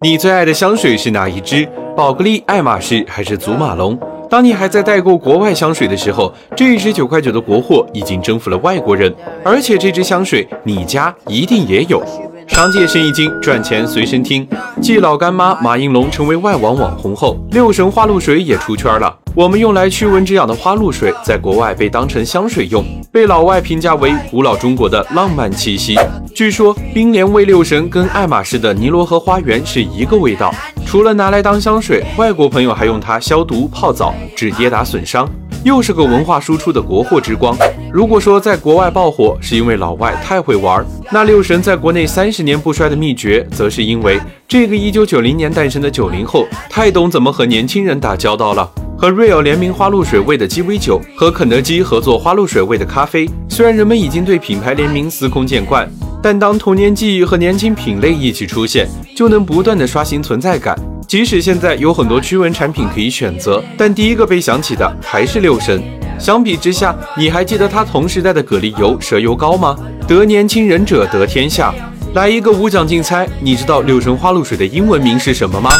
你最爱的香水是哪一支？宝格丽、爱马仕还是祖马龙？当你还在代购国外香水的时候，这一支九块九的国货已经征服了外国人，而且这支香水你家一定也有。商界生意经，赚钱随身听。继老干妈马应龙成为外网网红后，六神花露水也出圈了。我们用来驱蚊止痒的花露水，在国外被当成香水用，被老外评价为古老中国的浪漫气息。据说冰莲味六神跟爱马仕的尼罗河花园是一个味道。除了拿来当香水，外国朋友还用它消毒、泡澡、止跌打损伤，又是个文化输出的国货之光。如果说在国外爆火是因为老外太会玩，那六神在国内三十年不衰的秘诀，则是因为这个一九九零年诞生的九零后太懂怎么和年轻人打交道了。和 Real 联名花露水味的鸡尾酒，和肯德基合作花露水味的咖啡，虽然人们已经对品牌联名司空见惯。但当童年记忆和年轻品类一起出现，就能不断的刷新存在感。即使现在有很多驱蚊产品可以选择，但第一个被想起的还是六神。相比之下，你还记得它同时代的蛤蜊油、蛇油膏吗？得年轻人者得天下。来一个无奖竞猜，你知道六神花露水的英文名是什么吗？